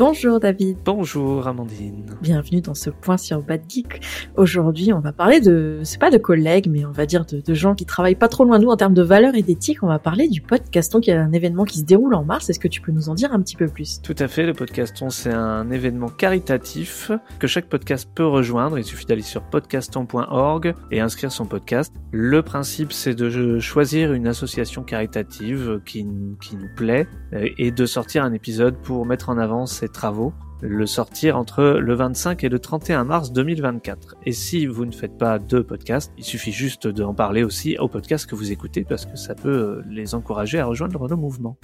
Bonjour David. Bonjour Amandine. Bienvenue dans ce point sur Bad Geek. Aujourd'hui, on va parler de, c'est pas de collègues, mais on va dire de, de, gens qui travaillent pas trop loin de nous en termes de valeurs et d'éthique. On va parler du podcaston qui est un événement qui se déroule en mars. Est-ce que tu peux nous en dire un petit peu plus? Tout à fait. Le podcaston, c'est un événement caritatif que chaque podcast peut rejoindre. Il suffit d'aller sur podcaston.org et inscrire son podcast. Le principe, c'est de choisir une association caritative qui, qui nous plaît et de sortir un épisode pour mettre en avant ses travaux, le sortir entre le 25 et le 31 mars 2024. Et si vous ne faites pas de podcast, il suffit juste d'en parler aussi au podcast que vous écoutez parce que ça peut les encourager à rejoindre nos mouvements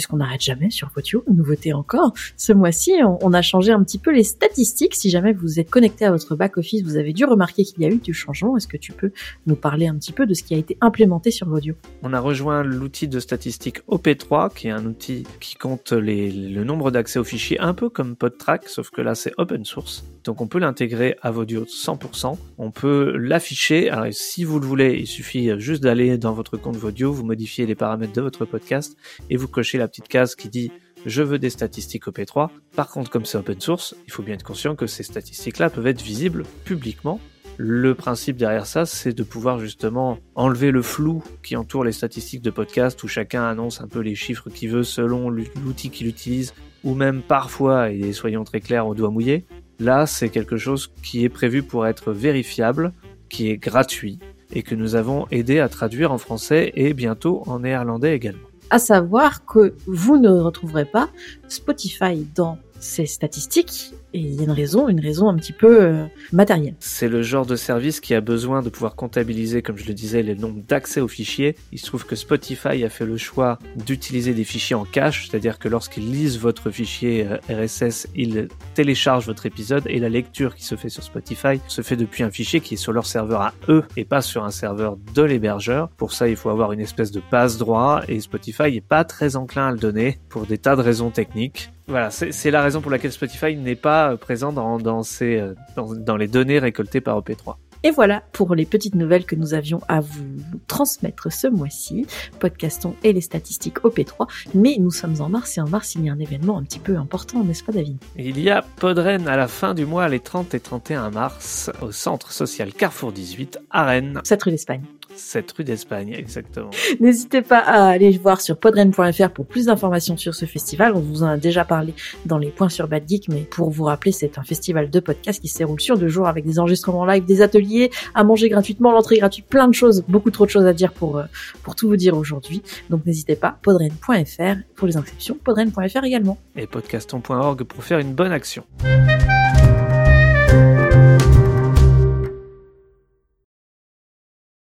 puisqu'on n'arrête jamais sur Potio, nouveauté encore. Ce mois-ci, on, a changé un petit peu les statistiques. Si jamais vous êtes connecté à votre back-office, vous avez dû remarquer qu'il y a eu du changement. Est-ce que tu peux nous parler un petit peu de ce qui a été implémenté sur Vodio On a rejoint l'outil de statistiques OP3, qui est un outil qui compte le nombre d'accès aux fichiers, un peu comme PodTrack, sauf que là c'est open source. Donc on peut l'intégrer à Vodio 100%. On peut l'afficher. Alors si vous le voulez, il suffit juste d'aller dans votre compte Vodio, vous modifiez les paramètres de votre podcast et vous cochez la petite case qui dit je veux des statistiques op 3 Par contre, comme c'est open source, il faut bien être conscient que ces statistiques-là peuvent être visibles publiquement. Le principe derrière ça, c'est de pouvoir justement enlever le flou qui entoure les statistiques de podcast où chacun annonce un peu les chiffres qu'il veut selon l'outil qu'il utilise ou même parfois, et soyons très clairs, au doigt mouillé. Là, c'est quelque chose qui est prévu pour être vérifiable, qui est gratuit et que nous avons aidé à traduire en français et bientôt en néerlandais également. À savoir que vous ne retrouverez pas Spotify dans ces statistiques et il y a une raison, une raison un petit peu euh, matérielle. C'est le genre de service qui a besoin de pouvoir comptabiliser, comme je le disais, les nombres d'accès aux fichiers. Il se trouve que Spotify a fait le choix d'utiliser des fichiers en cache, c'est-à-dire que lorsqu'ils lisent votre fichier euh, RSS, ils téléchargent votre épisode et la lecture qui se fait sur Spotify se fait depuis un fichier qui est sur leur serveur à eux et pas sur un serveur de l'hébergeur. Pour ça, il faut avoir une espèce de passe droit et Spotify n'est pas très enclin à le donner pour des tas de raisons techniques. Voilà, c'est la raison pour laquelle Spotify n'est pas euh, présent dans, dans, ces, euh, dans, dans les données récoltées par OP3. Et voilà pour les petites nouvelles que nous avions à vous transmettre ce mois-ci. Podcastons et les statistiques OP3. Mais nous sommes en mars et en mars, il y a un événement un petit peu important, n'est-ce pas, David? Il y a Podren à la fin du mois, les 30 et 31 mars, au centre social Carrefour 18 à Rennes. Cette rue d'Espagne. Cette rue d'Espagne, exactement. N'hésitez pas à aller voir sur podren.fr pour plus d'informations sur ce festival. On vous en a déjà parlé dans les points sur Bad Geek, mais pour vous rappeler, c'est un festival de podcasts qui se déroule sur deux jours avec des enregistrements live, des ateliers, à manger gratuitement, l'entrée gratuite, plein de choses, beaucoup trop de choses à dire pour, euh, pour tout vous dire aujourd'hui. Donc n'hésitez pas, podren.fr pour les inscriptions, podren.fr également. Et podcaston.org pour faire une bonne action.